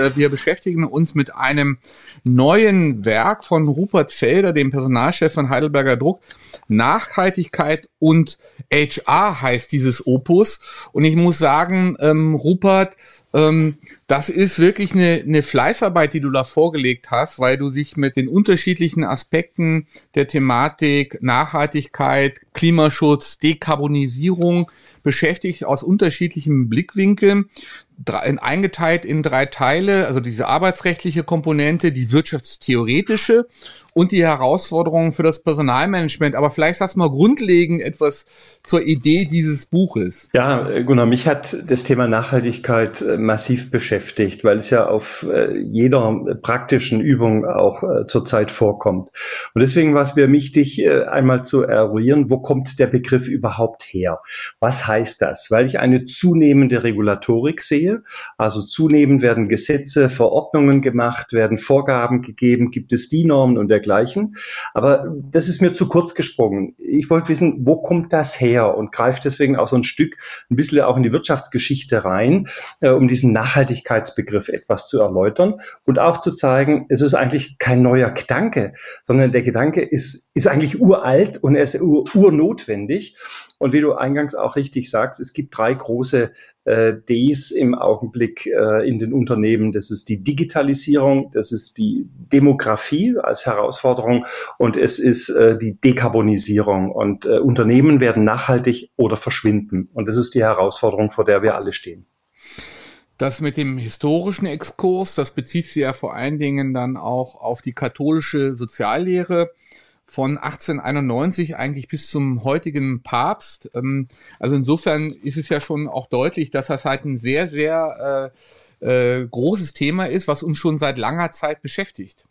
Äh, wir beschäftigen uns mit einem neuen Werk von Rupert Felder, dem Personalchef von Heidelberger Druck. Nachhaltigkeit und HR heißt dieses Opus. Und ich muss sagen, ähm, Rupert, ähm, das ist wirklich eine, eine Fleißarbeit, die du da vorgelegt hast, weil du dich mit den unterschiedlichen Aspekten der Thematik Nachhaltigkeit, Klimaschutz, Dekarbonisierung beschäftigt aus unterschiedlichen Blickwinkeln drei, eingeteilt in drei Teile, also diese arbeitsrechtliche Komponente, die wirtschaftstheoretische und die Herausforderungen für das Personalmanagement. Aber vielleicht sagst du mal grundlegend etwas zur Idee dieses Buches. Ja, Gunnar, mich hat das Thema Nachhaltigkeit äh, massiv beschäftigt, weil es ja auf äh, jeder praktischen Übung auch äh, zurzeit vorkommt. Und deswegen war es mir wichtig, einmal zu eruieren, wo kommt der Begriff überhaupt her? Was heißt das? Weil ich eine zunehmende Regulatorik sehe. Also zunehmend werden Gesetze, Verordnungen gemacht, werden Vorgaben gegeben, gibt es die Normen und dergleichen dergleichen. Aber das ist mir zu kurz gesprungen. Ich wollte wissen, wo kommt das her und greife deswegen auch so ein Stück ein bisschen auch in die Wirtschaftsgeschichte rein, äh, um diesen Nachhaltigkeitsbegriff etwas zu erläutern und auch zu zeigen, es ist eigentlich kein neuer Gedanke, sondern der Gedanke ist, ist eigentlich uralt und er ist ur urnotwendig. Und wie du eingangs auch richtig sagst, es gibt drei große äh, Ds im Augenblick äh, in den Unternehmen. Das ist die Digitalisierung, das ist die Demografie als Herausforderung und es ist äh, die Dekarbonisierung. Und äh, Unternehmen werden nachhaltig oder verschwinden. Und das ist die Herausforderung, vor der wir alle stehen. Das mit dem historischen Exkurs, das bezieht sich ja vor allen Dingen dann auch auf die katholische Soziallehre von 1891 eigentlich bis zum heutigen Papst. Ähm, also insofern ist es ja schon auch deutlich, dass das halt ein sehr, sehr äh, äh, großes Thema ist, was uns schon seit langer Zeit beschäftigt.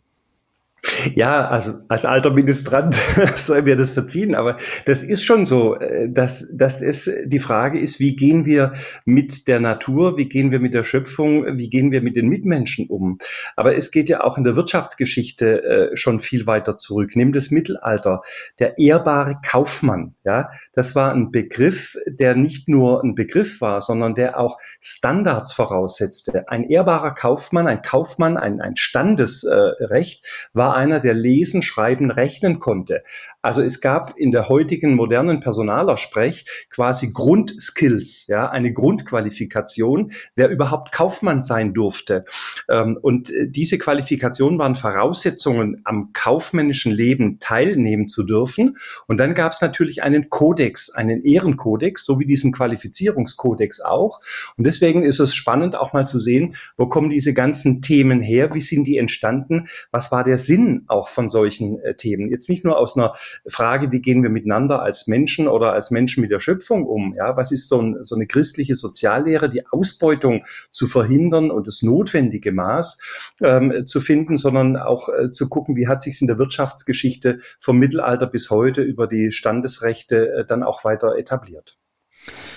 Ja, also als alter Ministrant soll mir das verziehen, aber das ist schon so, äh, dass, dass es die Frage ist, wie gehen wir mit der Natur, wie gehen wir mit der Schöpfung, wie gehen wir mit den Mitmenschen um. Aber es geht ja auch in der Wirtschaftsgeschichte äh, schon viel weiter zurück. Nimm das Mittelalter, der ehrbare Kaufmann, ja, das war ein Begriff, der nicht nur ein Begriff war, sondern der auch Standards voraussetzte. Ein ehrbarer Kaufmann, ein Kaufmann, ein, ein Standesrecht war einer, der lesen, schreiben, rechnen konnte. Also es gab in der heutigen modernen Personalersprech quasi Grundskills, ja, eine Grundqualifikation, wer überhaupt Kaufmann sein durfte. Ähm, und äh, diese Qualifikationen waren Voraussetzungen, am kaufmännischen Leben teilnehmen zu dürfen. Und dann gab es natürlich einen Kodex, einen Ehrenkodex, so wie diesen Qualifizierungskodex auch. Und deswegen ist es spannend auch mal zu sehen, wo kommen diese ganzen Themen her, wie sind die entstanden, was war der Sinn auch von solchen äh, Themen. Jetzt nicht nur aus einer Frage, wie gehen wir miteinander als Menschen oder als Menschen mit der Schöpfung um? Ja, was ist so, ein, so eine christliche Soziallehre, die Ausbeutung zu verhindern und das notwendige Maß ähm, zu finden, sondern auch äh, zu gucken, wie hat sich in der Wirtschaftsgeschichte vom Mittelalter bis heute über die Standesrechte äh, dann auch weiter etabliert.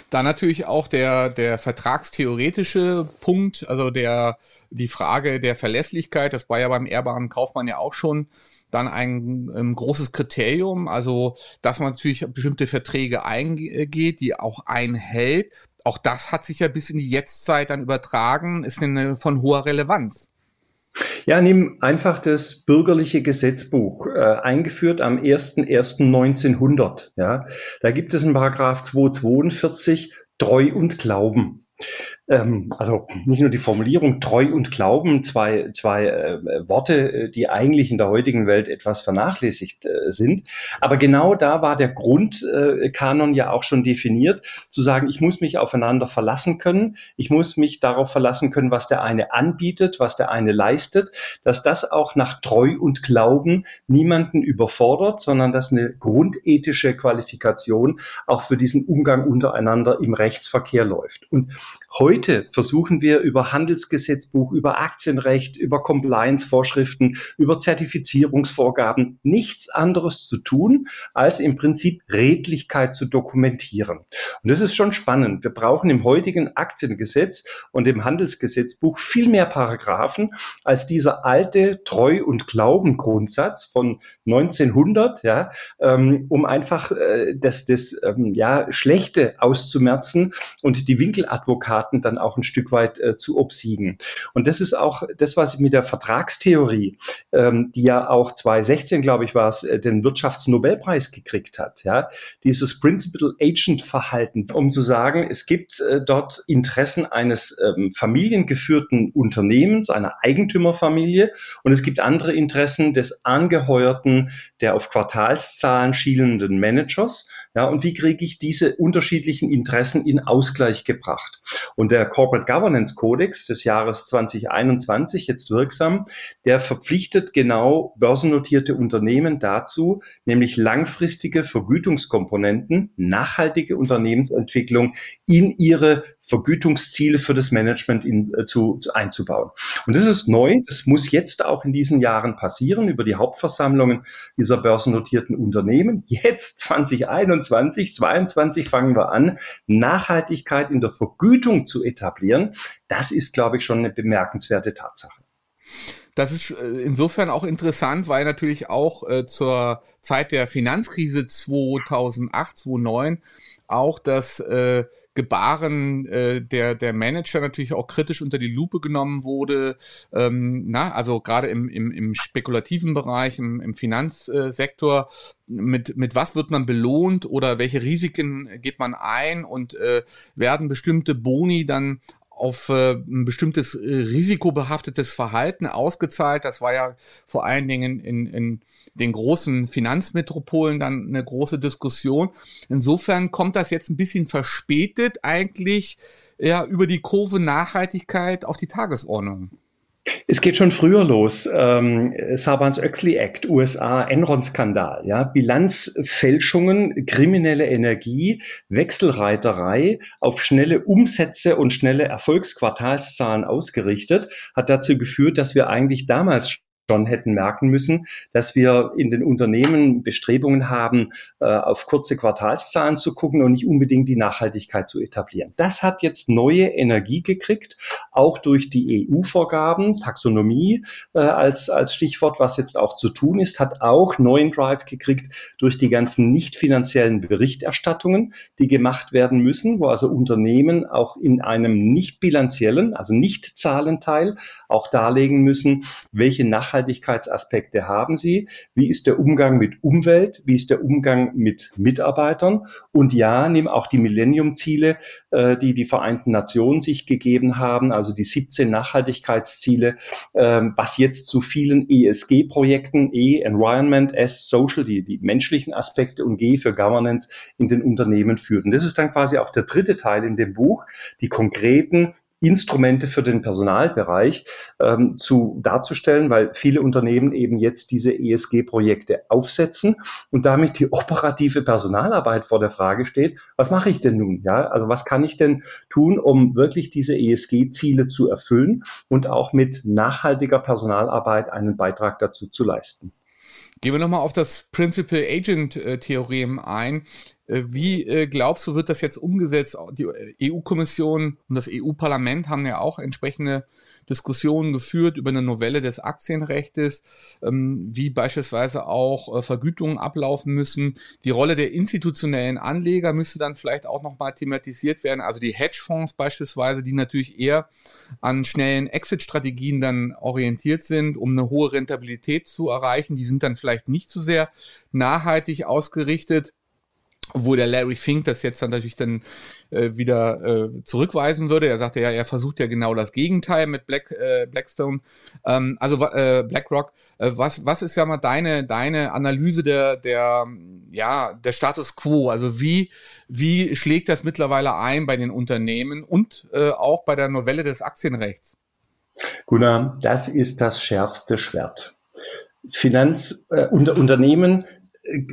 Da natürlich auch der, der vertragstheoretische Punkt, also der, die Frage der Verlässlichkeit, das war ja beim ehrbaren Kaufmann ja auch schon dann ein, ein großes Kriterium, also dass man natürlich bestimmte Verträge eingeht, die auch einhält. Auch das hat sich ja bis in die Jetztzeit dann übertragen, ist eine, von hoher Relevanz. Ja, nimm einfach das bürgerliche Gesetzbuch, äh, eingeführt am 01.01.1900. Ja, da gibt es in Paragraph 242 Treu und Glauben. Ähm, also nicht nur die Formulierung treu und Glauben, zwei, zwei äh, Worte, äh, die eigentlich in der heutigen Welt etwas vernachlässigt äh, sind. Aber genau da war der Grundkanon äh, ja auch schon definiert, zu sagen, ich muss mich aufeinander verlassen können, ich muss mich darauf verlassen können, was der eine anbietet, was der eine leistet, dass das auch nach Treu und Glauben niemanden überfordert, sondern dass eine grundethische Qualifikation auch für diesen Umgang untereinander im Rechtsverkehr läuft. Und Heute versuchen wir über Handelsgesetzbuch, über Aktienrecht, über Compliance-Vorschriften, über Zertifizierungsvorgaben nichts anderes zu tun, als im Prinzip Redlichkeit zu dokumentieren. Und das ist schon spannend. Wir brauchen im heutigen Aktiengesetz und im Handelsgesetzbuch viel mehr Paragraphen als dieser alte Treu- und Glauben-Grundsatz von 1900, ja, ähm, um einfach äh, das, das ähm, ja, Schlechte auszumerzen und die Winkeladvokaten Staaten dann auch ein Stück weit äh, zu obsiegen. Und das ist auch das, was mit der Vertragstheorie, ähm, die ja auch 2016, glaube ich, war es, äh, den Wirtschaftsnobelpreis gekriegt hat. Ja, dieses Principal Agent Verhalten, um zu sagen, es gibt äh, dort Interessen eines ähm, familiengeführten Unternehmens, einer Eigentümerfamilie, und es gibt andere Interessen des angeheuerten, der auf Quartalszahlen schielenden Managers. Ja, und wie kriege ich diese unterschiedlichen Interessen in Ausgleich gebracht? Und der Corporate Governance Codex des Jahres 2021, jetzt wirksam, der verpflichtet genau börsennotierte Unternehmen dazu, nämlich langfristige Vergütungskomponenten, nachhaltige Unternehmensentwicklung in ihre Vergütungsziele für das Management in, äh, zu, zu, einzubauen. Und das ist neu. Das muss jetzt auch in diesen Jahren passieren über die Hauptversammlungen dieser börsennotierten Unternehmen. Jetzt 2021, 2022 fangen wir an, Nachhaltigkeit in der Vergütung zu etablieren. Das ist, glaube ich, schon eine bemerkenswerte Tatsache. Das ist äh, insofern auch interessant, weil natürlich auch äh, zur Zeit der Finanzkrise 2008, 2009 auch das äh, Gebaren äh, der, der Manager natürlich auch kritisch unter die Lupe genommen wurde. Ähm, na, also gerade im, im, im spekulativen Bereich, im, im Finanzsektor, mit, mit was wird man belohnt oder welche Risiken geht man ein und äh, werden bestimmte Boni dann auf äh, ein bestimmtes äh, risikobehaftetes Verhalten ausgezahlt. Das war ja vor allen Dingen in, in den großen Finanzmetropolen dann eine große Diskussion. Insofern kommt das jetzt ein bisschen verspätet eigentlich ja über die Kurve Nachhaltigkeit auf die Tagesordnung. Es geht schon früher los. Ähm, Sarbanes-Oxley Act, USA, Enron-Skandal, ja, Bilanzfälschungen, kriminelle Energie, Wechselreiterei auf schnelle Umsätze und schnelle Erfolgsquartalszahlen ausgerichtet, hat dazu geführt, dass wir eigentlich damals schon hätten merken müssen, dass wir in den Unternehmen Bestrebungen haben, äh, auf kurze Quartalszahlen zu gucken und nicht unbedingt die Nachhaltigkeit zu etablieren. Das hat jetzt neue Energie gekriegt, auch durch die EU-Vorgaben, Taxonomie äh, als, als Stichwort, was jetzt auch zu tun ist, hat auch neuen Drive gekriegt durch die ganzen nicht finanziellen Berichterstattungen, die gemacht werden müssen, wo also Unternehmen auch in einem nicht bilanziellen, also nicht Zahlenteil auch darlegen müssen, welche Nachhaltigkeit Nachhaltigkeitsaspekte haben Sie? Wie ist der Umgang mit Umwelt? Wie ist der Umgang mit Mitarbeitern? Und ja, nimm auch die Millennium-Ziele, äh, die die Vereinten Nationen sich gegeben haben, also die 17 Nachhaltigkeitsziele, äh, was jetzt zu vielen ESG-Projekten, E, Environment, S, Social, die, die menschlichen Aspekte und G für Governance in den Unternehmen führt. Und das ist dann quasi auch der dritte Teil in dem Buch, die konkreten Instrumente für den Personalbereich ähm, zu darzustellen, weil viele Unternehmen eben jetzt diese ESG-Projekte aufsetzen und damit die operative Personalarbeit vor der Frage steht, was mache ich denn nun? Ja, also was kann ich denn tun, um wirklich diese ESG-Ziele zu erfüllen und auch mit nachhaltiger Personalarbeit einen Beitrag dazu zu leisten? Gehen wir nochmal auf das Principal Agent äh, Theorem ein. Äh, wie äh, glaubst du, wird das jetzt umgesetzt? Die EU-Kommission und das EU-Parlament haben ja auch entsprechende Diskussionen geführt über eine Novelle des Aktienrechtes, ähm, wie beispielsweise auch äh, Vergütungen ablaufen müssen. Die Rolle der institutionellen Anleger müsste dann vielleicht auch nochmal thematisiert werden. Also die Hedgefonds beispielsweise, die natürlich eher an schnellen Exit-Strategien dann orientiert sind, um eine hohe Rentabilität zu erreichen. Die sind dann vielleicht nicht so sehr nachhaltig ausgerichtet. Wo der Larry Fink das jetzt dann natürlich dann äh, wieder äh, zurückweisen würde. Er sagte ja, er versucht ja genau das Gegenteil mit Black, äh, Blackstone, ähm, also äh, BlackRock. Äh, was, was ist ja mal deine, deine Analyse der, der, ja, der Status quo? Also wie, wie schlägt das mittlerweile ein bei den Unternehmen und äh, auch bei der Novelle des Aktienrechts? Gunnar, das ist das schärfste Schwert. Finanz, äh, unter, Unternehmen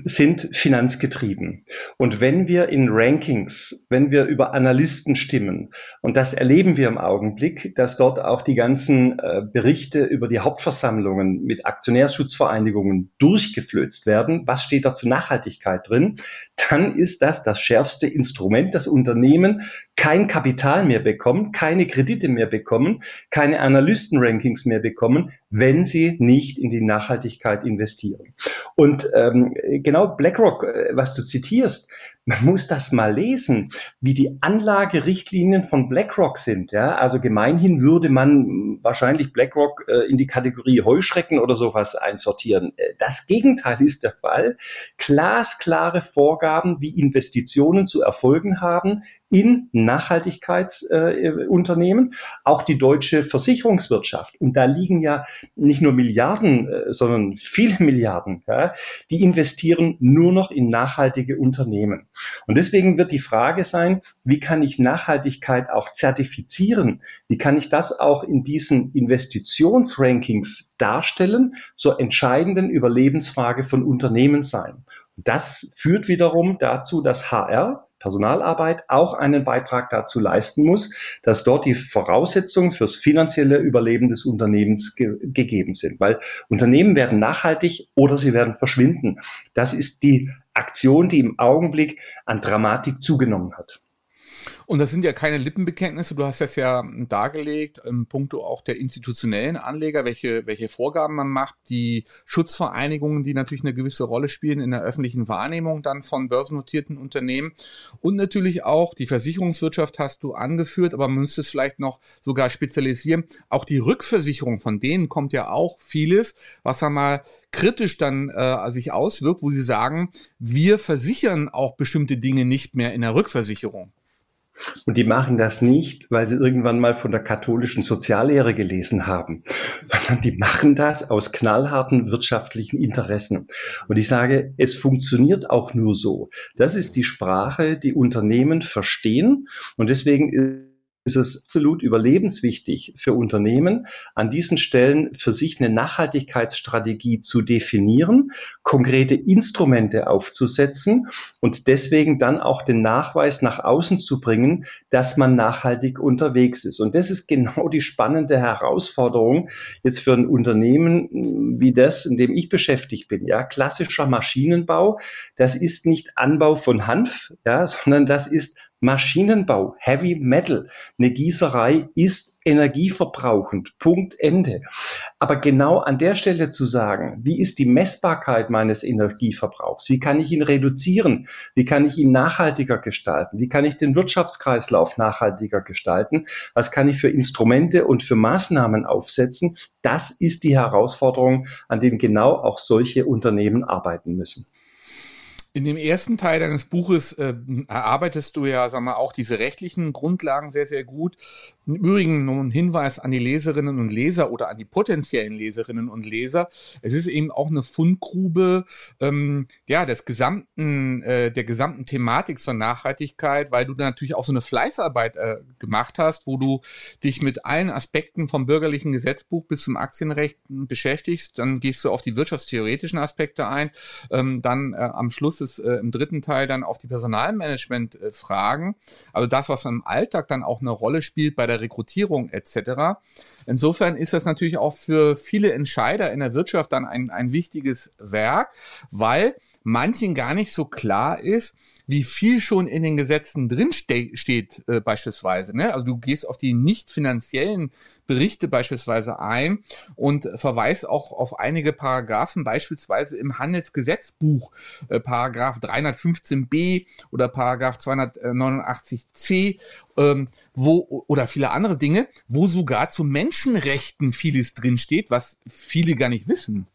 sind finanzgetrieben. Und wenn wir in Rankings, wenn wir über Analysten stimmen, und das erleben wir im Augenblick, dass dort auch die ganzen äh, Berichte über die Hauptversammlungen mit Aktionärschutzvereinigungen durchgeflözt werden, was steht da zur Nachhaltigkeit drin, dann ist das das schärfste Instrument, das Unternehmen kein Kapital mehr bekommen, keine Kredite mehr bekommen, keine Analystenrankings mehr bekommen, wenn sie nicht in die Nachhaltigkeit investieren. Und ähm, genau BlackRock, äh, was du zitierst, man muss das mal lesen, wie die Anlagerichtlinien von BlackRock sind. Ja? Also gemeinhin würde man wahrscheinlich BlackRock äh, in die Kategorie Heuschrecken oder sowas einsortieren. Äh, das Gegenteil ist der Fall. Glasklare Vorgaben, wie Investitionen zu erfolgen haben in Nachhaltigkeitsunternehmen, äh, auch die deutsche Versicherungswirtschaft. Und da liegen ja nicht nur Milliarden, äh, sondern viele Milliarden, ja, die investieren nur noch in nachhaltige Unternehmen. Und deswegen wird die Frage sein, wie kann ich Nachhaltigkeit auch zertifizieren? Wie kann ich das auch in diesen Investitionsrankings darstellen, zur entscheidenden Überlebensfrage von Unternehmen sein? Und das führt wiederum dazu, dass HR, Personalarbeit auch einen Beitrag dazu leisten muss, dass dort die Voraussetzungen fürs finanzielle Überleben des Unternehmens ge gegeben sind. Weil Unternehmen werden nachhaltig oder sie werden verschwinden. Das ist die Aktion, die im Augenblick an Dramatik zugenommen hat. Und das sind ja keine Lippenbekenntnisse. Du hast das ja dargelegt, im Punkto auch der institutionellen Anleger, welche, welche Vorgaben man macht, die Schutzvereinigungen, die natürlich eine gewisse Rolle spielen in der öffentlichen Wahrnehmung dann von börsennotierten Unternehmen und natürlich auch die Versicherungswirtschaft hast du angeführt, aber man müsste es vielleicht noch sogar spezialisieren. Auch die Rückversicherung, von denen kommt ja auch vieles, was einmal kritisch dann äh, sich auswirkt, wo sie sagen, wir versichern auch bestimmte Dinge nicht mehr in der Rückversicherung. Und die machen das nicht, weil sie irgendwann mal von der katholischen Soziallehre gelesen haben, sondern die machen das aus knallharten wirtschaftlichen Interessen. Und ich sage, es funktioniert auch nur so. Das ist die Sprache, die Unternehmen verstehen. Und deswegen ist es absolut überlebenswichtig für Unternehmen, an diesen Stellen für sich eine Nachhaltigkeitsstrategie zu definieren, konkrete Instrumente aufzusetzen und deswegen dann auch den Nachweis nach außen zu bringen, dass man nachhaltig unterwegs ist. Und das ist genau die spannende Herausforderung jetzt für ein Unternehmen wie das, in dem ich beschäftigt bin. Ja, klassischer Maschinenbau, das ist nicht Anbau von Hanf, ja, sondern das ist Maschinenbau, Heavy Metal, eine Gießerei ist energieverbrauchend. Punkt Ende. Aber genau an der Stelle zu sagen, wie ist die Messbarkeit meines Energieverbrauchs? Wie kann ich ihn reduzieren? Wie kann ich ihn nachhaltiger gestalten? Wie kann ich den Wirtschaftskreislauf nachhaltiger gestalten? Was kann ich für Instrumente und für Maßnahmen aufsetzen? Das ist die Herausforderung, an denen genau auch solche Unternehmen arbeiten müssen. In dem ersten Teil deines Buches äh, erarbeitest du ja, sag mal, auch diese rechtlichen Grundlagen sehr, sehr gut. Im Übrigen nur ein Hinweis an die Leserinnen und Leser oder an die potenziellen Leserinnen und Leser. Es ist eben auch eine Fundgrube, ähm, ja, des gesamten, äh, der gesamten Thematik zur Nachhaltigkeit, weil du da natürlich auch so eine Fleißarbeit äh, gemacht hast, wo du dich mit allen Aspekten vom bürgerlichen Gesetzbuch bis zum Aktienrecht beschäftigst. Dann gehst du auf die wirtschaftstheoretischen Aspekte ein. Ähm, dann äh, am Schluss es äh, im dritten Teil dann auf die Personalmanagement-Fragen, also das, was im Alltag dann auch eine Rolle spielt bei der Rekrutierung etc. Insofern ist das natürlich auch für viele Entscheider in der Wirtschaft dann ein, ein wichtiges Werk, weil manchen gar nicht so klar ist, wie viel schon in den Gesetzen drin ste steht äh, beispielsweise. Ne? Also du gehst auf die nicht finanziellen Berichte beispielsweise ein und verweist auch auf einige Paragraphen, beispielsweise im Handelsgesetzbuch, äh, Paragraph 315b oder Paragraph 289c, ähm, wo, oder viele andere Dinge, wo sogar zu Menschenrechten vieles drin steht, was viele gar nicht wissen.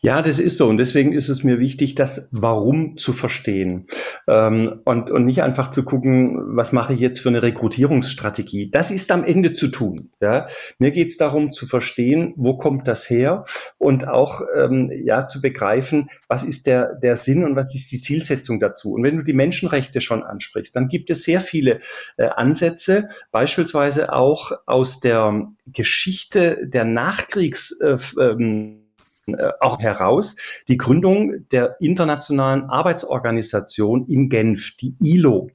Ja, das ist so. Und deswegen ist es mir wichtig, das Warum zu verstehen. Ähm, und, und nicht einfach zu gucken, was mache ich jetzt für eine Rekrutierungsstrategie. Das ist am Ende zu tun. Ja? Mir geht es darum zu verstehen, wo kommt das her und auch ähm, ja, zu begreifen, was ist der, der Sinn und was ist die Zielsetzung dazu. Und wenn du die Menschenrechte schon ansprichst, dann gibt es sehr viele äh, Ansätze, beispielsweise auch aus der Geschichte der Nachkriegs äh, ähm, äh, auch heraus die Gründung der Internationalen Arbeitsorganisation in Genf, die ILO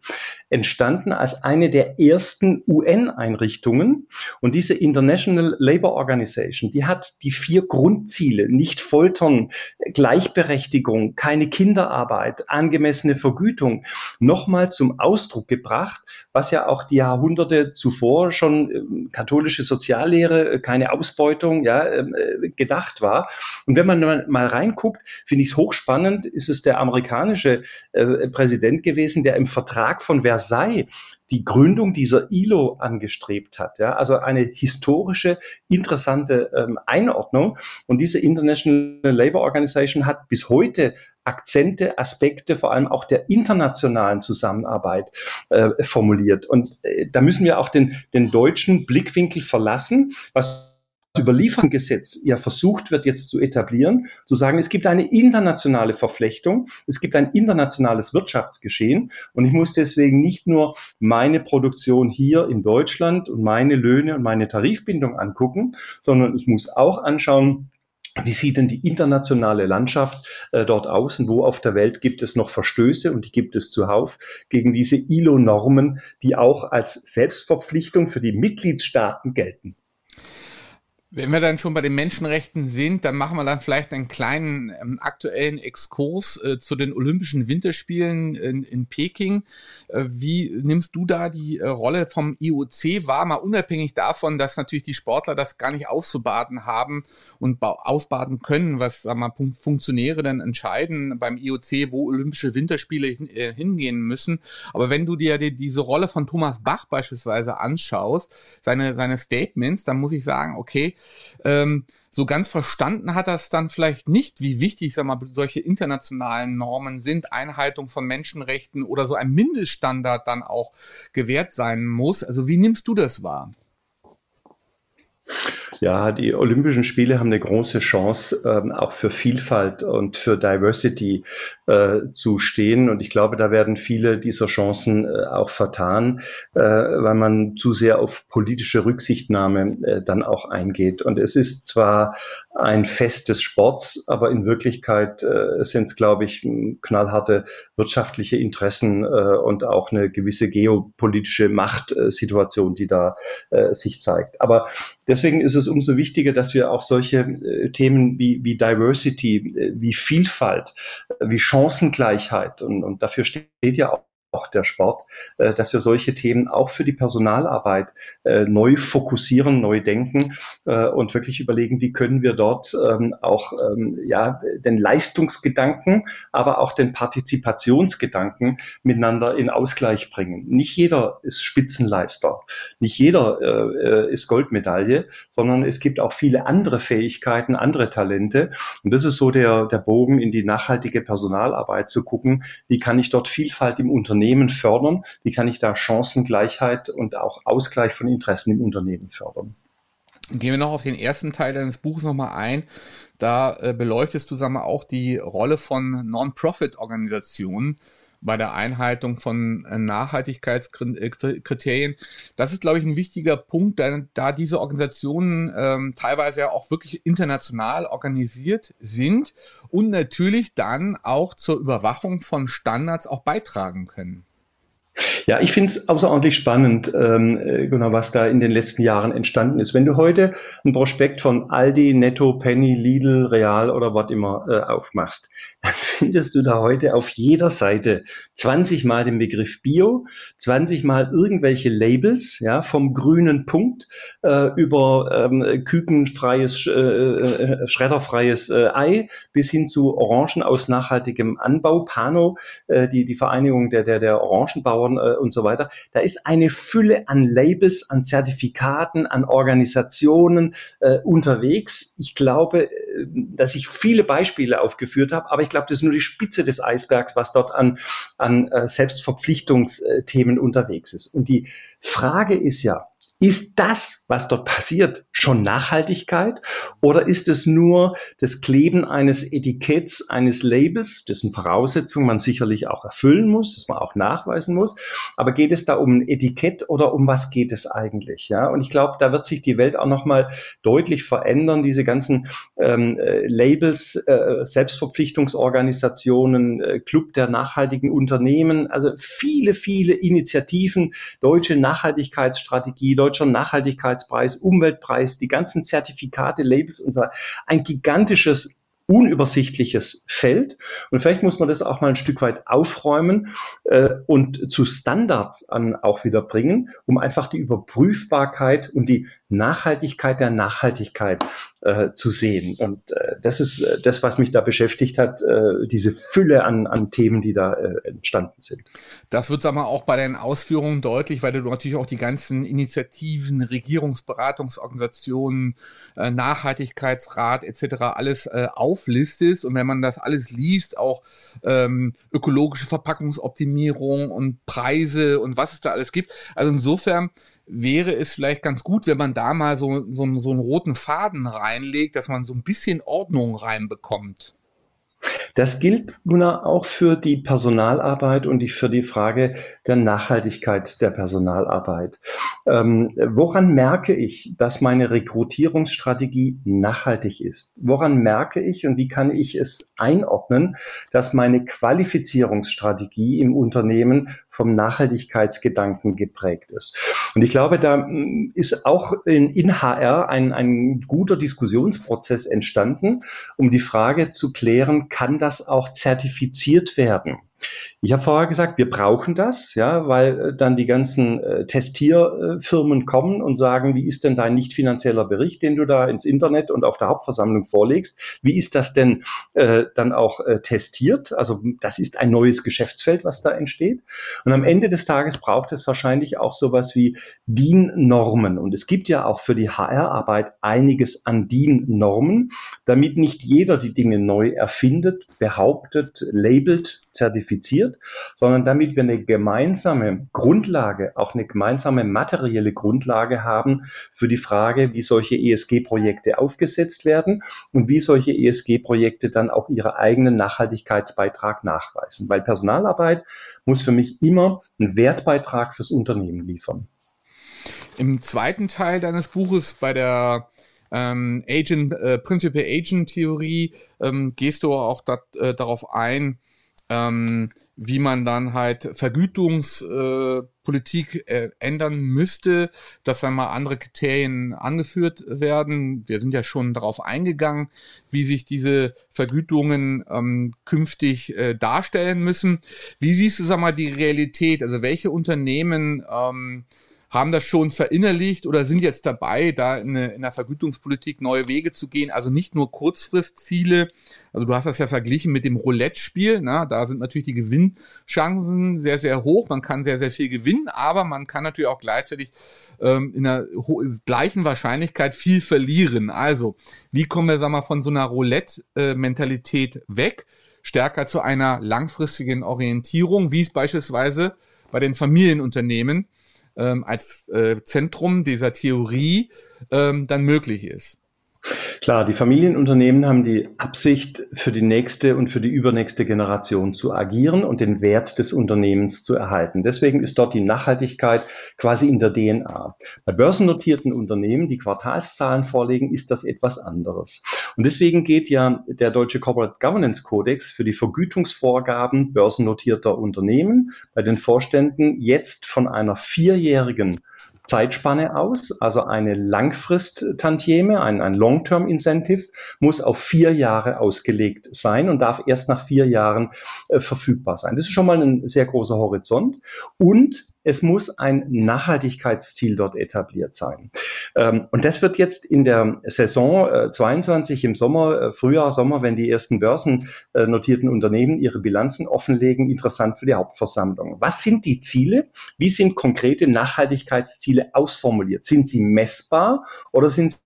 entstanden als eine der ersten UN-Einrichtungen. Und diese International Labour Organization, die hat die vier Grundziele, nicht foltern, Gleichberechtigung, keine Kinderarbeit, angemessene Vergütung, nochmal zum Ausdruck gebracht, was ja auch die Jahrhunderte zuvor schon äh, katholische Soziallehre, äh, keine Ausbeutung, ja, ähm, äh, gedacht war. Und wenn man mal reinguckt, finde ich es hochspannend, ist es der amerikanische äh, Präsident gewesen, der im Vertrag von Versailles die Gründung dieser ILO angestrebt hat. Ja, also eine historische, interessante ähm, Einordnung. Und diese International Labour Organization hat bis heute Akzente, Aspekte, vor allem auch der internationalen Zusammenarbeit äh, formuliert. Und äh, da müssen wir auch den, den deutschen Blickwinkel verlassen, was Überlieferungsgesetz ja versucht wird jetzt zu etablieren, zu sagen, es gibt eine internationale Verflechtung, es gibt ein internationales Wirtschaftsgeschehen und ich muss deswegen nicht nur meine Produktion hier in Deutschland und meine Löhne und meine Tarifbindung angucken, sondern ich muss auch anschauen, wie sieht denn die internationale Landschaft äh, dort aus und wo auf der Welt gibt es noch Verstöße und die gibt es zuhauf gegen diese ILO-Normen, die auch als Selbstverpflichtung für die Mitgliedstaaten gelten. Wenn wir dann schon bei den Menschenrechten sind, dann machen wir dann vielleicht einen kleinen ähm, aktuellen Exkurs äh, zu den Olympischen Winterspielen in, in Peking. Äh, wie nimmst du da die äh, Rolle vom IOC wahr, mal unabhängig davon, dass natürlich die Sportler das gar nicht auszubaden haben und ausbaden können, was sag mal, Funktionäre dann entscheiden beim IOC, wo Olympische Winterspiele hin, äh, hingehen müssen. Aber wenn du dir die, diese Rolle von Thomas Bach beispielsweise anschaust, seine, seine Statements, dann muss ich sagen, okay, ähm, so ganz verstanden hat es dann vielleicht nicht, wie wichtig, sag mal, solche internationalen Normen sind, Einhaltung von Menschenrechten oder so ein Mindeststandard dann auch gewährt sein muss. Also wie nimmst du das wahr? Ja, die Olympischen Spiele haben eine große Chance, ähm, auch für Vielfalt und für Diversity äh, zu stehen. Und ich glaube, da werden viele dieser Chancen äh, auch vertan, äh, weil man zu sehr auf politische Rücksichtnahme äh, dann auch eingeht. Und es ist zwar ein Fest des Sports, aber in Wirklichkeit äh, sind es, glaube ich, knallharte wirtschaftliche Interessen äh, und auch eine gewisse geopolitische Machtsituation, die da äh, sich zeigt. Aber deswegen ist es umso wichtiger, dass wir auch solche äh, Themen wie, wie Diversity, äh, wie Vielfalt, äh, wie Chancengleichheit und, und dafür steht ja auch auch der Sport, äh, dass wir solche Themen auch für die Personalarbeit äh, neu fokussieren, neu denken äh, und wirklich überlegen, wie können wir dort ähm, auch ähm, ja, den Leistungsgedanken, aber auch den Partizipationsgedanken miteinander in Ausgleich bringen. Nicht jeder ist Spitzenleister, nicht jeder ist Goldmedaille, sondern es gibt auch viele andere Fähigkeiten, andere Talente. Und das ist so der, der Bogen in die nachhaltige Personalarbeit zu gucken, wie kann ich dort Vielfalt im Unternehmen Unternehmen fördern? Wie kann ich da Chancengleichheit und auch Ausgleich von Interessen im Unternehmen fördern? Gehen wir noch auf den ersten Teil deines Buches nochmal ein. Da äh, beleuchtest du, sag mal, auch die Rolle von Non-Profit-Organisationen bei der Einhaltung von äh, Nachhaltigkeitskriterien. Das ist, glaube ich, ein wichtiger Punkt, da, da diese Organisationen ähm, teilweise ja auch wirklich international organisiert sind und natürlich dann auch zur Überwachung von Standards auch beitragen können. Ja, ich finde es außerordentlich spannend, ähm, äh, genau, was da in den letzten Jahren entstanden ist. Wenn du heute ein Prospekt von Aldi, Netto, Penny, Lidl, Real oder was immer äh, aufmachst, dann findest du da heute auf jeder Seite 20 Mal den Begriff Bio, 20 Mal irgendwelche Labels, ja, vom grünen Punkt äh, über ähm, kükenfreies, äh, äh, schredderfreies äh, Ei bis hin zu Orangen aus nachhaltigem Anbau, Pano, äh, die, die Vereinigung der, der, der Orangenbauer Investoren äh, und so weiter. Da ist eine Fülle an Labels, an Zertifikaten, an Organisationen äh, unterwegs. Ich glaube, äh, dass ich viele Beispiele aufgeführt habe, aber ich glaube, das ist nur die Spitze des Eisbergs, was dort an, an äh, Selbstverpflichtungsthemen unterwegs ist. Und die Frage ist ja, ist das, was dort passiert, schon Nachhaltigkeit? Oder ist es nur das Kleben eines Etiketts, eines Labels, dessen Voraussetzungen man sicherlich auch erfüllen muss, das man auch nachweisen muss, aber geht es da um ein Etikett oder um was geht es eigentlich? Ja, und ich glaube, da wird sich die Welt auch nochmal deutlich verändern, diese ganzen ähm, äh, Labels, äh, Selbstverpflichtungsorganisationen, äh, Club der nachhaltigen Unternehmen, also viele, viele Initiativen, deutsche Nachhaltigkeitsstrategie, deutscher Nachhaltigkeitspreis, Umweltpreis, die ganzen Zertifikate, Labels und so ein gigantisches unübersichtliches Feld. Und vielleicht muss man das auch mal ein Stück weit aufräumen äh, und zu Standards an auch wieder bringen, um einfach die Überprüfbarkeit und die Nachhaltigkeit der Nachhaltigkeit äh, zu sehen. Und äh, das ist äh, das, was mich da beschäftigt hat, äh, diese Fülle an, an Themen, die da äh, entstanden sind. Das wird, sag mal, auch bei deinen Ausführungen deutlich, weil du natürlich auch die ganzen Initiativen, Regierungsberatungsorganisationen, äh, Nachhaltigkeitsrat etc. alles äh, auflistest. Und wenn man das alles liest, auch ähm, ökologische Verpackungsoptimierung und Preise und was es da alles gibt. Also insofern wäre es vielleicht ganz gut, wenn man da mal so, so, so einen roten Faden reinlegt, dass man so ein bisschen Ordnung reinbekommt. Das gilt nun auch für die Personalarbeit und die, für die Frage der Nachhaltigkeit der Personalarbeit. Ähm, woran merke ich, dass meine Rekrutierungsstrategie nachhaltig ist? Woran merke ich und wie kann ich es einordnen, dass meine Qualifizierungsstrategie im Unternehmen vom Nachhaltigkeitsgedanken geprägt ist. Und ich glaube, da mm, ist auch in, in HR ein, ein guter Diskussionsprozess entstanden, um die Frage zu klären, kann das auch zertifiziert werden? Ich habe vorher gesagt, wir brauchen das, ja, weil äh, dann die ganzen äh, Testierfirmen kommen und sagen, wie ist denn dein nicht finanzieller Bericht, den du da ins Internet und auf der Hauptversammlung vorlegst? Wie ist das denn äh, dann auch äh, testiert? Also das ist ein neues Geschäftsfeld, was da entsteht. Und am Ende des Tages braucht es wahrscheinlich auch sowas wie DIN-Normen. Und es gibt ja auch für die HR-Arbeit einiges an DIN-Normen, damit nicht jeder die Dinge neu erfindet, behauptet, labelt, zertifiziert, sondern damit wir eine gemeinsame Grundlage, auch eine gemeinsame materielle Grundlage haben für die Frage, wie solche ESG-Projekte aufgesetzt werden und wie solche ESG-Projekte dann auch ihren eigenen Nachhaltigkeitsbeitrag nachweisen. Weil Personalarbeit muss für mich immer einen Wertbeitrag fürs Unternehmen liefern. Im zweiten Teil deines Buches bei der ähm, Agent, äh, Principal Agent Theorie ähm, gehst du auch dat, äh, darauf ein, ähm, wie man dann halt Vergütungspolitik äh, äh, ändern müsste, dass dann mal andere Kriterien angeführt werden. Wir sind ja schon darauf eingegangen, wie sich diese Vergütungen ähm, künftig äh, darstellen müssen. Wie siehst du, sag mal, die Realität? Also welche Unternehmen ähm, haben das schon verinnerlicht oder sind jetzt dabei, da in, in der Vergütungspolitik neue Wege zu gehen. Also nicht nur Kurzfristziele. Also du hast das ja verglichen mit dem Roulette-Spiel. Da sind natürlich die Gewinnchancen sehr, sehr hoch. Man kann sehr, sehr viel gewinnen, aber man kann natürlich auch gleichzeitig ähm, in der gleichen Wahrscheinlichkeit viel verlieren. Also, wie kommen wir, sag mal, von so einer Roulette-Mentalität weg? Stärker zu einer langfristigen Orientierung, wie es beispielsweise bei den Familienunternehmen ähm, als äh, Zentrum dieser Theorie ähm, dann möglich ist. Klar, die Familienunternehmen haben die Absicht, für die nächste und für die übernächste Generation zu agieren und den Wert des Unternehmens zu erhalten. Deswegen ist dort die Nachhaltigkeit quasi in der DNA. Bei börsennotierten Unternehmen, die Quartalszahlen vorlegen, ist das etwas anderes. Und deswegen geht ja der deutsche Corporate Governance Codex für die Vergütungsvorgaben börsennotierter Unternehmen bei den Vorständen jetzt von einer vierjährigen Zeitspanne aus, also eine Langfrist-Tantieme, ein, ein Long-Term-Incentive muss auf vier Jahre ausgelegt sein und darf erst nach vier Jahren äh, verfügbar sein. Das ist schon mal ein sehr großer Horizont und es muss ein Nachhaltigkeitsziel dort etabliert sein. Ähm, und das wird jetzt in der Saison äh, 22 im Sommer, äh, Frühjahr, Sommer, wenn die ersten börsennotierten Unternehmen ihre Bilanzen offenlegen, interessant für die Hauptversammlung. Was sind die Ziele? Wie sind konkrete Nachhaltigkeitsziele ausformuliert? Sind sie messbar oder sind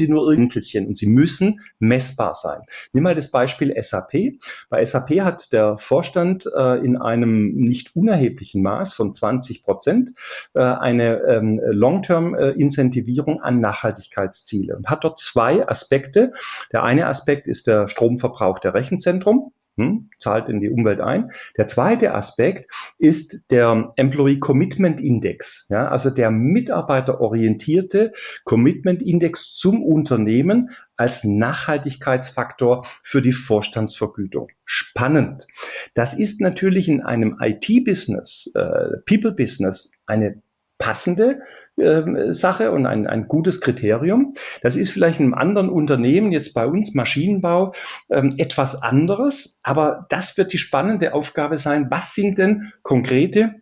sie nur Irgendelchen und sie müssen messbar sein. Nimm mal das Beispiel SAP. Bei SAP hat der Vorstand äh, in einem nicht unerheblichen Maß von 20 Prozent äh, eine ähm, Long-Term-Incentivierung an Nachhaltigkeitsziele und hat dort zwei Aspekte. Der eine Aspekt ist der Stromverbrauch der Rechenzentrum hm, zahlt in die Umwelt ein. Der zweite Aspekt ist der Employee Commitment Index, ja, also der mitarbeiterorientierte Commitment Index zum Unternehmen als Nachhaltigkeitsfaktor für die Vorstandsvergütung. Spannend. Das ist natürlich in einem IT-Business, äh, People-Business eine passende äh, Sache und ein, ein gutes Kriterium. Das ist vielleicht in einem anderen Unternehmen, jetzt bei uns Maschinenbau, ähm, etwas anderes, aber das wird die spannende Aufgabe sein. Was sind denn konkrete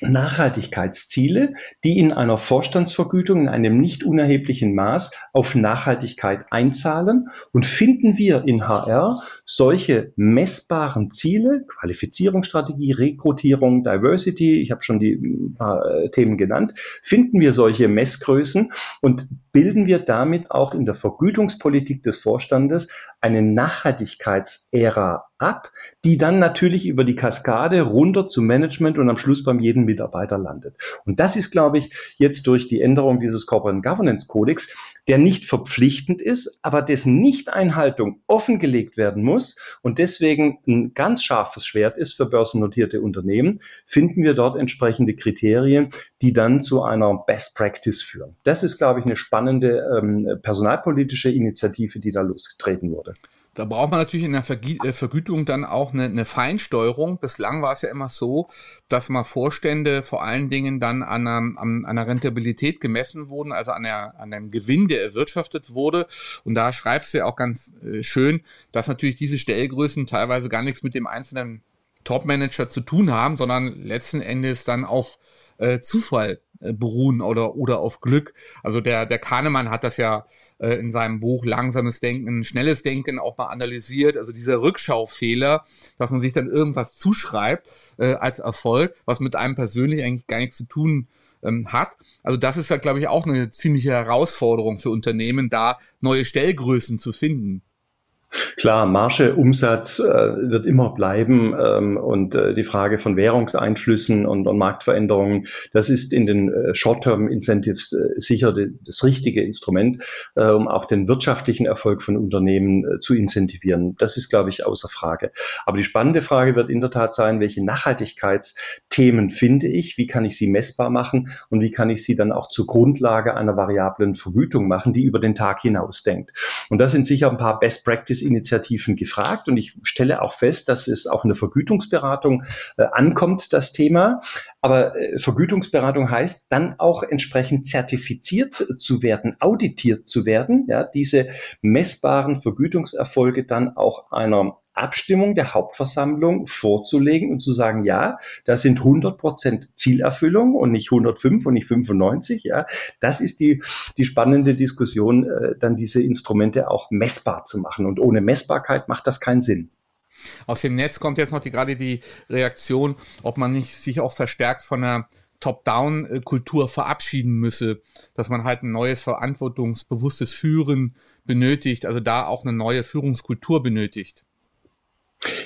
Nachhaltigkeitsziele, die in einer Vorstandsvergütung in einem nicht unerheblichen Maß auf Nachhaltigkeit einzahlen. Und finden wir in HR solche messbaren Ziele, Qualifizierungsstrategie, Rekrutierung, Diversity, ich habe schon die paar äh, Themen genannt, finden wir solche Messgrößen und bilden wir damit auch in der Vergütungspolitik des Vorstandes eine Nachhaltigkeitsära ab, die dann natürlich über die Kaskade runter zum Management und am Schluss beim jeden Mitarbeiter landet. Und das ist, glaube ich, jetzt durch die Änderung dieses Corporate Governance Codex der nicht verpflichtend ist, aber dessen Nichteinhaltung offengelegt werden muss und deswegen ein ganz scharfes Schwert ist für börsennotierte Unternehmen, finden wir dort entsprechende Kriterien, die dann zu einer Best Practice führen. Das ist, glaube ich, eine spannende ähm, personalpolitische Initiative, die da losgetreten wurde. Da braucht man natürlich in der äh, Vergütung dann auch eine, eine Feinsteuerung. Bislang war es ja immer so, dass mal Vorstände vor allen Dingen dann an einer, an einer Rentabilität gemessen wurden, also an, der, an einem Gewinn, der erwirtschaftet wurde. Und da schreibst du ja auch ganz äh, schön, dass natürlich diese Stellgrößen teilweise gar nichts mit dem einzelnen Top-Manager zu tun haben, sondern letzten Endes dann auf äh, Zufall äh, beruhen oder, oder auf Glück. Also der, der Kahnemann hat das ja äh, in seinem Buch Langsames Denken, Schnelles Denken auch mal analysiert. Also dieser Rückschaufehler, dass man sich dann irgendwas zuschreibt äh, als Erfolg, was mit einem persönlich eigentlich gar nichts zu tun ähm, hat. Also das ist ja, glaube ich, auch eine ziemliche Herausforderung für Unternehmen, da neue Stellgrößen zu finden. Klar, Marge, Umsatz äh, wird immer bleiben ähm, und äh, die Frage von Währungseinflüssen und, und Marktveränderungen, das ist in den äh, Short-Term-Incentives äh, sicher de, das richtige Instrument, äh, um auch den wirtschaftlichen Erfolg von Unternehmen äh, zu incentivieren. Das ist, glaube ich, außer Frage. Aber die spannende Frage wird in der Tat sein, welche Nachhaltigkeitsthemen finde ich, wie kann ich sie messbar machen und wie kann ich sie dann auch zur Grundlage einer variablen Vergütung machen, die über den Tag hinaus denkt. Und das sind sicher ein paar Best Practices, Praxisinitiativen gefragt und ich stelle auch fest, dass es auch in der Vergütungsberatung äh, ankommt, das Thema. Aber äh, Vergütungsberatung heißt dann auch entsprechend zertifiziert zu werden, auditiert zu werden, ja, diese messbaren Vergütungserfolge dann auch einer Abstimmung der Hauptversammlung vorzulegen und zu sagen, ja, das sind 100 Prozent Zielerfüllung und nicht 105 und nicht 95. Ja, das ist die, die spannende Diskussion, äh, dann diese Instrumente auch messbar zu machen. Und ohne Messbarkeit macht das keinen Sinn. Aus dem Netz kommt jetzt noch die, gerade die Reaktion, ob man nicht sich auch verstärkt von einer Top-Down-Kultur verabschieden müsse, dass man halt ein neues verantwortungsbewusstes Führen benötigt, also da auch eine neue Führungskultur benötigt.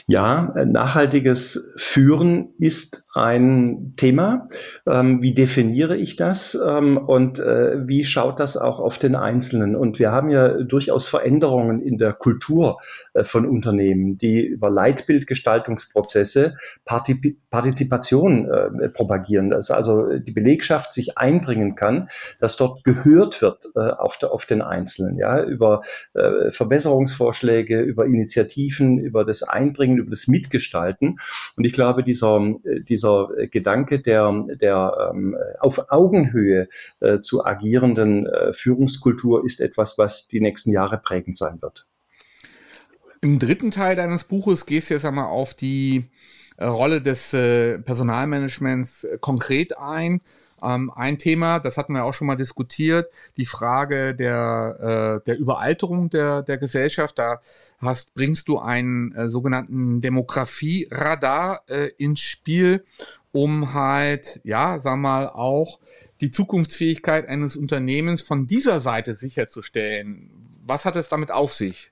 Ja, nachhaltiges Führen ist ein Thema. Ähm, wie definiere ich das ähm, und äh, wie schaut das auch auf den Einzelnen? Und wir haben ja durchaus Veränderungen in der Kultur äh, von Unternehmen, die über Leitbildgestaltungsprozesse Partip Partizipation äh, propagieren, dass also die Belegschaft sich einbringen kann, dass dort gehört wird äh, auf, der, auf den Einzelnen, ja, über äh, Verbesserungsvorschläge, über Initiativen, über das Einbringen, über das Mitgestalten. Und ich glaube, dieser, dieser Gedanke der, der ähm, auf Augenhöhe äh, zu agierenden äh, Führungskultur ist etwas, was die nächsten Jahre prägend sein wird. Im dritten Teil deines Buches gehst du jetzt einmal auf die äh, Rolle des äh, Personalmanagements äh, konkret ein. Ähm, ein Thema, das hatten wir auch schon mal diskutiert, die Frage der, äh, der Überalterung der, der Gesellschaft. Da hast, bringst du einen äh, sogenannten Demografie-Radar äh, ins Spiel, um halt, ja, sag mal, auch die Zukunftsfähigkeit eines Unternehmens von dieser Seite sicherzustellen. Was hat es damit auf sich?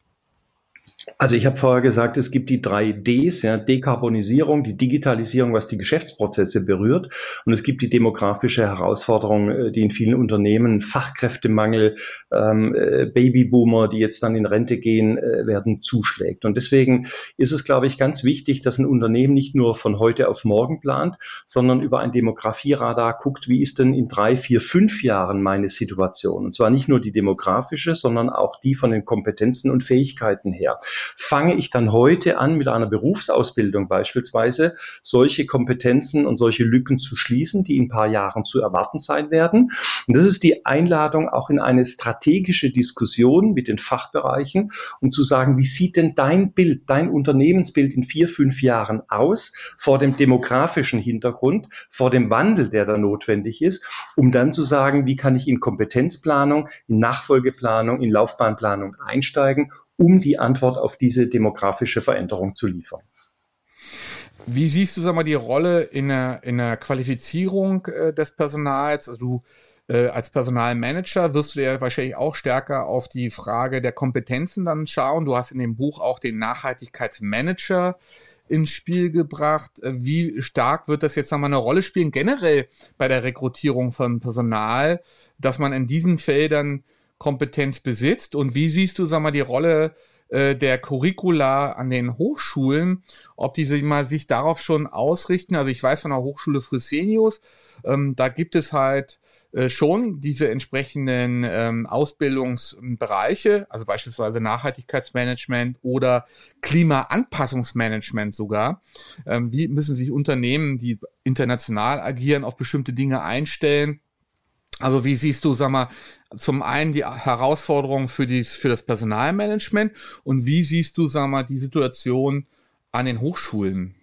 Also ich habe vorher gesagt, es gibt die drei Ds, ja, Dekarbonisierung, die Digitalisierung, was die Geschäftsprozesse berührt. Und es gibt die demografische Herausforderung, äh, die in vielen Unternehmen Fachkräftemangel, ähm, äh, Babyboomer, die jetzt dann in Rente gehen äh, werden, zuschlägt. Und deswegen ist es, glaube ich, ganz wichtig, dass ein Unternehmen nicht nur von heute auf morgen plant, sondern über ein Demografieradar guckt, wie ist denn in drei, vier, fünf Jahren meine Situation. Und zwar nicht nur die demografische, sondern auch die von den Kompetenzen und Fähigkeiten her fange ich dann heute an, mit einer Berufsausbildung beispielsweise solche Kompetenzen und solche Lücken zu schließen, die in ein paar Jahren zu erwarten sein werden. Und das ist die Einladung auch in eine strategische Diskussion mit den Fachbereichen, um zu sagen, wie sieht denn dein Bild, dein Unternehmensbild in vier, fünf Jahren aus vor dem demografischen Hintergrund, vor dem Wandel, der da notwendig ist, um dann zu sagen, wie kann ich in Kompetenzplanung, in Nachfolgeplanung, in Laufbahnplanung einsteigen um die Antwort auf diese demografische Veränderung zu liefern. Wie siehst du sag mal, die Rolle in der, in der Qualifizierung äh, des Personals? Also du äh, als Personalmanager wirst du ja wahrscheinlich auch stärker auf die Frage der Kompetenzen dann schauen. Du hast in dem Buch auch den Nachhaltigkeitsmanager ins Spiel gebracht. Äh, wie stark wird das jetzt nochmal eine Rolle spielen, generell bei der Rekrutierung von Personal, dass man in diesen Feldern Kompetenz besitzt und wie siehst du, sag mal, die Rolle äh, der Curricula an den Hochschulen, ob diese mal sich darauf schon ausrichten. Also ich weiß von der Hochschule Fresenius, ähm, da gibt es halt äh, schon diese entsprechenden ähm, Ausbildungsbereiche, also beispielsweise Nachhaltigkeitsmanagement oder Klimaanpassungsmanagement sogar. Ähm, wie müssen sich Unternehmen, die international agieren, auf bestimmte Dinge einstellen? Also wie siehst du, sag mal, zum einen die Herausforderungen für, dies, für das Personalmanagement und wie siehst du, sag mal, die Situation an den Hochschulen?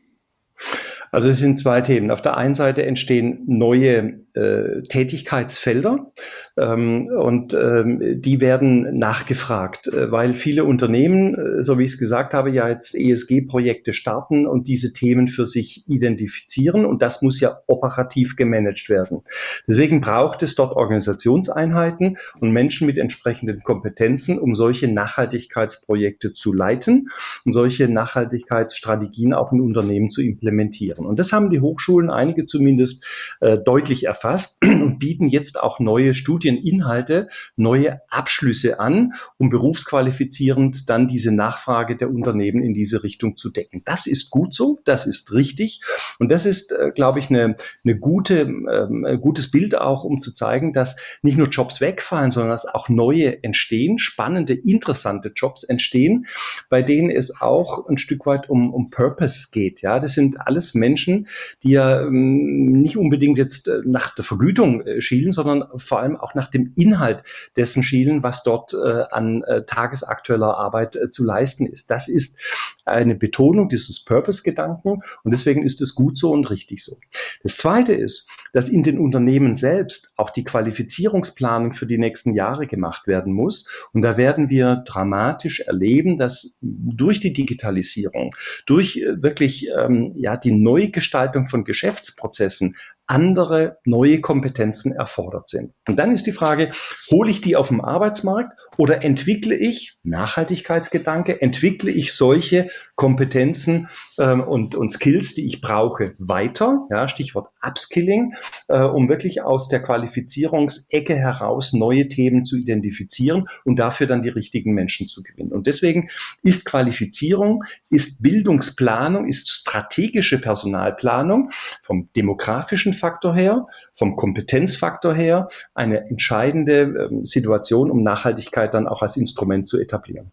Also es sind zwei Themen. Auf der einen Seite entstehen neue äh, Tätigkeitsfelder und ähm, die werden nachgefragt, äh, weil viele Unternehmen, äh, so wie ich es gesagt habe, ja jetzt ESG-Projekte starten und diese Themen für sich identifizieren und das muss ja operativ gemanagt werden. Deswegen braucht es dort Organisationseinheiten und Menschen mit entsprechenden Kompetenzen, um solche Nachhaltigkeitsprojekte zu leiten und solche Nachhaltigkeitsstrategien auch in Unternehmen zu implementieren. Und das haben die Hochschulen, einige zumindest, äh, deutlich erfasst und bieten jetzt auch neue Studieninhalte, neue Abschlüsse an, um berufsqualifizierend dann diese Nachfrage der Unternehmen in diese Richtung zu decken. Das ist gut so, das ist richtig und das ist, äh, glaube ich, eine, eine gute, ähm, ein gutes Bild auch, um zu zeigen, dass nicht nur Jobs wegfallen, sondern dass auch neue entstehen, spannende, interessante Jobs entstehen, bei denen es auch ein Stück weit um, um Purpose geht. Ja, das sind alles Menschen, die ja ähm, nicht unbedingt jetzt äh, nach der Vergütung äh, schielen, sondern vor allem auch nach dem Inhalt dessen schielen, was dort äh, an tagesaktueller Arbeit zu leisten ist. Das ist eine Betonung dieses Purpose-Gedanken und deswegen ist es gut so und richtig so. Das Zweite ist, dass in den Unternehmen selbst auch die Qualifizierungsplanung für die nächsten Jahre gemacht werden muss und da werden wir dramatisch erleben, dass durch die Digitalisierung, durch wirklich ähm, ja die Neugestaltung von Geschäftsprozessen andere neue Kompetenzen erfordert sind. Und dann ist die Frage, hole ich die auf dem Arbeitsmarkt oder entwickle ich Nachhaltigkeitsgedanke, entwickle ich solche Kompetenzen ähm, und, und Skills, die ich brauche, weiter, ja, Stichwort Upskilling, äh, um wirklich aus der Qualifizierungsecke heraus neue Themen zu identifizieren und dafür dann die richtigen Menschen zu gewinnen. Und deswegen ist Qualifizierung, ist Bildungsplanung, ist strategische Personalplanung vom demografischen Faktor her, vom Kompetenzfaktor her eine entscheidende ähm, Situation, um Nachhaltigkeit dann auch als Instrument zu etablieren.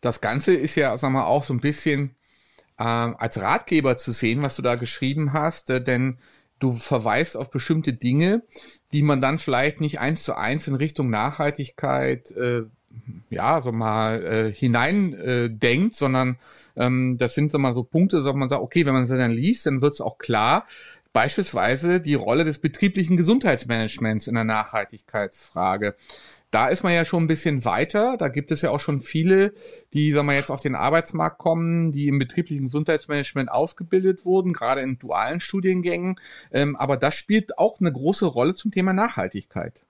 Das Ganze ist ja, sagen wir, auch so ein bisschen äh, als Ratgeber zu sehen, was du da geschrieben hast, äh, denn du verweist auf bestimmte Dinge, die man dann vielleicht nicht eins zu eins in Richtung Nachhaltigkeit äh, ja, so mal äh, hinein äh, sondern ähm, das sind so mal so Punkte, so man sagt, okay, wenn man sie dann liest, dann wird es auch klar, beispielsweise die Rolle des betrieblichen Gesundheitsmanagements in der Nachhaltigkeitsfrage. Da ist man ja schon ein bisschen weiter. Da gibt es ja auch schon viele, die, sagen wir jetzt, auf den Arbeitsmarkt kommen, die im betrieblichen Gesundheitsmanagement ausgebildet wurden, gerade in dualen Studiengängen. Ähm, aber das spielt auch eine große Rolle zum Thema Nachhaltigkeit.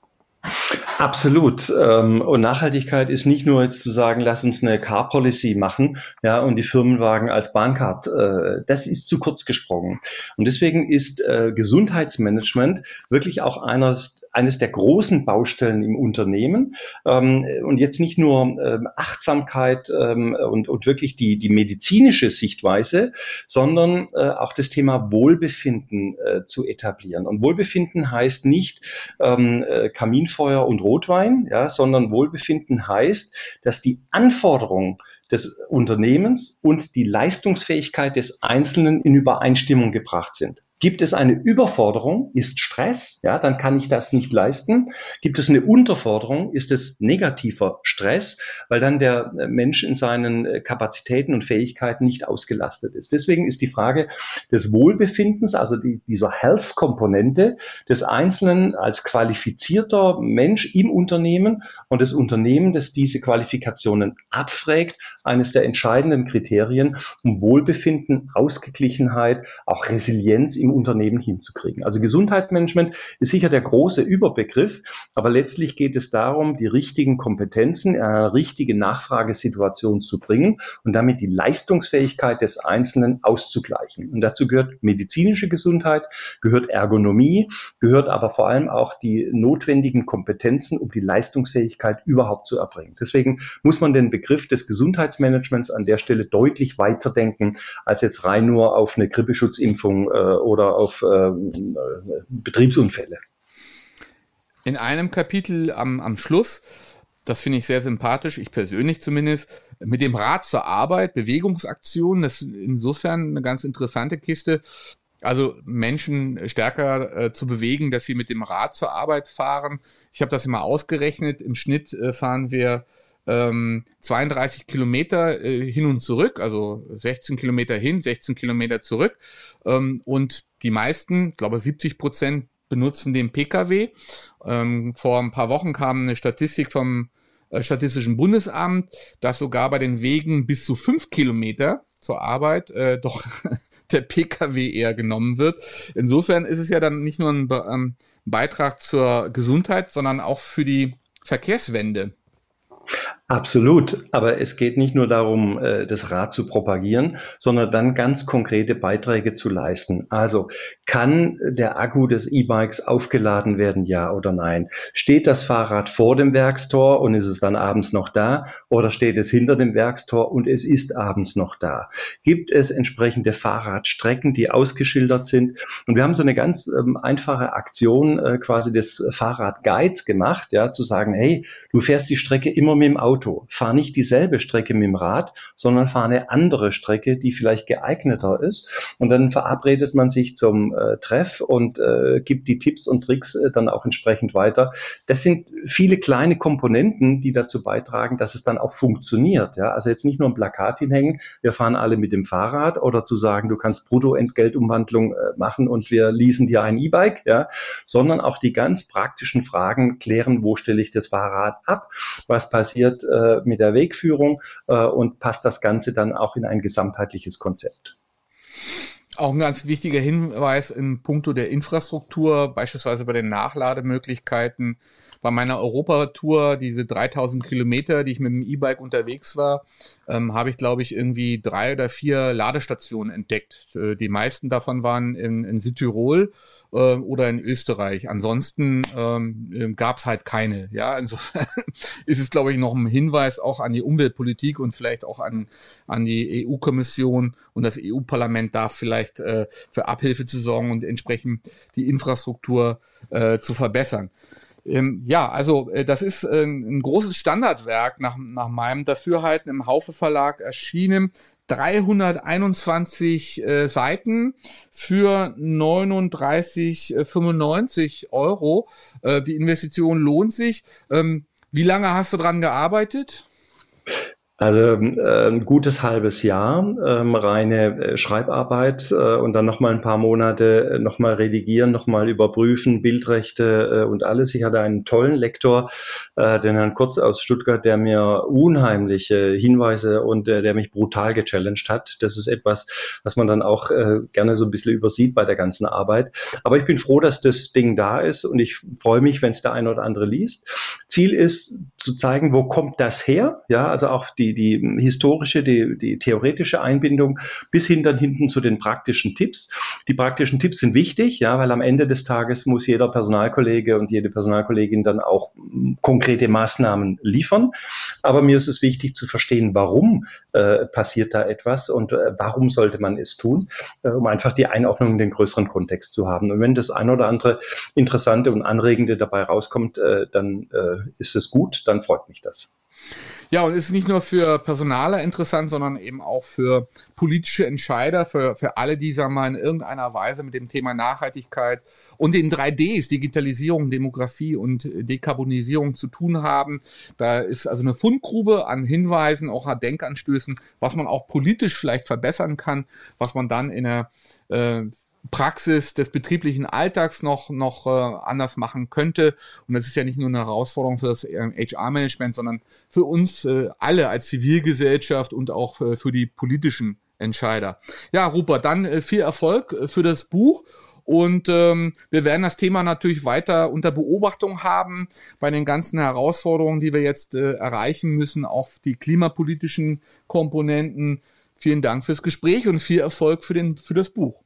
Absolut. Ähm, und Nachhaltigkeit ist nicht nur jetzt zu sagen, lass uns eine Car Policy machen, ja, und die Firmenwagen als Bahncard. Äh, das ist zu kurz gesprungen. Und deswegen ist äh, Gesundheitsmanagement wirklich auch eines eines der großen Baustellen im Unternehmen. Ähm, und jetzt nicht nur ähm, Achtsamkeit ähm, und, und wirklich die, die medizinische Sichtweise, sondern äh, auch das Thema Wohlbefinden äh, zu etablieren. Und Wohlbefinden heißt nicht äh, Kaminfeuer und Rotwein, ja, sondern Wohlbefinden heißt, dass die Anforderungen des Unternehmens und die Leistungsfähigkeit des Einzelnen in Übereinstimmung gebracht sind. Gibt es eine Überforderung, ist Stress, ja, dann kann ich das nicht leisten. Gibt es eine Unterforderung, ist es negativer Stress, weil dann der Mensch in seinen äh, Kapazitäten und Fähigkeiten nicht ausgelastet ist. Deswegen ist die Frage des Wohlbefindens, also die, dieser Health-Komponente des Einzelnen als qualifizierter Mensch im Unternehmen und das Unternehmen, das diese Qualifikationen abfragt, eines der entscheidenden Kriterien, um Wohlbefinden, Ausgeglichenheit, auch Resilienz im Unternehmen hinzukriegen. Also Gesundheitsmanagement ist sicher der große Überbegriff, aber letztlich geht es darum, die richtigen Kompetenzen in eine richtige Nachfragesituation zu bringen und damit die Leistungsfähigkeit des Einzelnen auszugleichen. Und dazu gehört medizinische Gesundheit, gehört Ergonomie, gehört aber vor allem auch die notwendigen Kompetenzen, um die Leistungsfähigkeit überhaupt zu erbringen. Deswegen muss man den Begriff des Gesundheitsmanagements an der Stelle deutlich weiterdenken, als jetzt rein nur auf eine Grippeschutzimpfung äh, oder auf äh, Betriebsunfälle. In einem Kapitel am, am Schluss, das finde ich sehr sympathisch, ich persönlich zumindest, mit dem Rad zur Arbeit, Bewegungsaktionen, das ist insofern eine ganz interessante Kiste. Also Menschen stärker äh, zu bewegen, dass sie mit dem Rad zur Arbeit fahren. Ich habe das immer ausgerechnet. Im Schnitt äh, fahren wir ähm, 32 Kilometer äh, hin und zurück, also 16 Kilometer hin, 16 Kilometer zurück. Ähm, und die meisten, glaube 70 Prozent, benutzen den Pkw. Ähm, vor ein paar Wochen kam eine Statistik vom äh, Statistischen Bundesamt, dass sogar bei den Wegen bis zu fünf Kilometer zur Arbeit äh, doch der Pkw eher genommen wird. Insofern ist es ja dann nicht nur ein Be ähm, Beitrag zur Gesundheit, sondern auch für die Verkehrswende. Absolut, aber es geht nicht nur darum, äh, das Rad zu propagieren, sondern dann ganz konkrete Beiträge zu leisten. Also kann der Akku des E-Bikes aufgeladen werden, ja oder nein? Steht das Fahrrad vor dem Werkstor und ist es dann abends noch da oder steht es hinter dem Werkstor und es ist abends noch da? Gibt es entsprechende Fahrradstrecken, die ausgeschildert sind? Und wir haben so eine ganz ähm, einfache Aktion äh, quasi des Fahrradguides gemacht, ja, zu sagen, hey, du fährst die Strecke immer mit dem Auto Auto. Fahr nicht dieselbe Strecke mit dem Rad, sondern fahr eine andere Strecke, die vielleicht geeigneter ist. Und dann verabredet man sich zum äh, Treff und äh, gibt die Tipps und Tricks äh, dann auch entsprechend weiter. Das sind viele kleine Komponenten, die dazu beitragen, dass es dann auch funktioniert. Ja? Also jetzt nicht nur ein Plakat hinhängen, wir fahren alle mit dem Fahrrad oder zu sagen, du kannst Bruttoentgeltumwandlung äh, machen und wir leasen dir ein E-Bike, ja? sondern auch die ganz praktischen Fragen klären, wo stelle ich das Fahrrad ab, was passiert äh, mit der Wegführung äh, und passt das Ganze dann auch in ein gesamtheitliches Konzept. Auch ein ganz wichtiger Hinweis in puncto der Infrastruktur, beispielsweise bei den Nachlademöglichkeiten. Bei meiner Europatour, diese 3000 Kilometer, die ich mit dem E-Bike unterwegs war, ähm, habe ich, glaube ich, irgendwie drei oder vier Ladestationen entdeckt. Äh, die meisten davon waren in, in Südtirol äh, oder in Österreich. Ansonsten ähm, äh, gab es halt keine. Ja, insofern ist es, glaube ich, noch ein Hinweis auch an die Umweltpolitik und vielleicht auch an, an die EU-Kommission und das EU-Parlament darf vielleicht vielleicht äh, für Abhilfe zu sorgen und entsprechend die Infrastruktur äh, zu verbessern. Ähm, ja, also äh, das ist äh, ein großes Standardwerk nach, nach meinem Dafürhalten im Haufe Verlag erschienen. 321 äh, Seiten für 39,95 Euro. Äh, die Investition lohnt sich. Ähm, Wie lange hast du dran gearbeitet? Also äh, ein gutes halbes Jahr ähm, reine äh, Schreibarbeit äh, und dann nochmal ein paar Monate äh, nochmal redigieren, nochmal überprüfen, Bildrechte und alles. Ich hatte einen tollen Lektor, den Herrn Kurz aus Stuttgart, der mir unheimliche Hinweise und der mich brutal gechallenged hat. Das ist etwas, was man dann auch gerne so ein bisschen übersieht bei der ganzen Arbeit. Aber ich bin froh, dass das Ding da ist und ich freue mich, wenn es der eine oder andere liest. Ziel ist zu zeigen, wo kommt das her? Ja, also auch die die, die historische, die, die theoretische Einbindung bis hin dann hinten zu den praktischen Tipps. Die praktischen Tipps sind wichtig, ja, weil am Ende des Tages muss jeder Personalkollege und jede Personalkollegin dann auch konkrete Maßnahmen liefern. Aber mir ist es wichtig zu verstehen, warum äh, passiert da etwas und äh, warum sollte man es tun, äh, um einfach die Einordnung in den größeren Kontext zu haben. Und wenn das ein oder andere interessante und anregende dabei rauskommt, äh, dann äh, ist es gut, dann freut mich das. Ja, und ist nicht nur für Personaler interessant, sondern eben auch für politische Entscheider, für, für alle, die, sagen mal, in irgendeiner Weise mit dem Thema Nachhaltigkeit und den 3Ds, Digitalisierung, Demografie und Dekarbonisierung zu tun haben. Da ist also eine Fundgrube an Hinweisen, auch an Denkanstößen, was man auch politisch vielleicht verbessern kann, was man dann in einer äh, Praxis des betrieblichen Alltags noch, noch äh, anders machen könnte. Und das ist ja nicht nur eine Herausforderung für das HR-Management, sondern für uns äh, alle als Zivilgesellschaft und auch äh, für die politischen Entscheider. Ja, Rupert, dann äh, viel Erfolg äh, für das Buch. Und ähm, wir werden das Thema natürlich weiter unter Beobachtung haben bei den ganzen Herausforderungen, die wir jetzt äh, erreichen müssen, auch die klimapolitischen Komponenten. Vielen Dank fürs Gespräch und viel Erfolg für, den, für das Buch.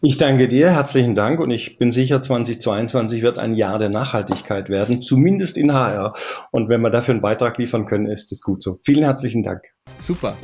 Ich danke dir, herzlichen Dank und ich bin sicher, 2022 wird ein Jahr der Nachhaltigkeit werden, zumindest in HR. Und wenn wir dafür einen Beitrag liefern können, ist es gut so. Vielen herzlichen Dank. Super.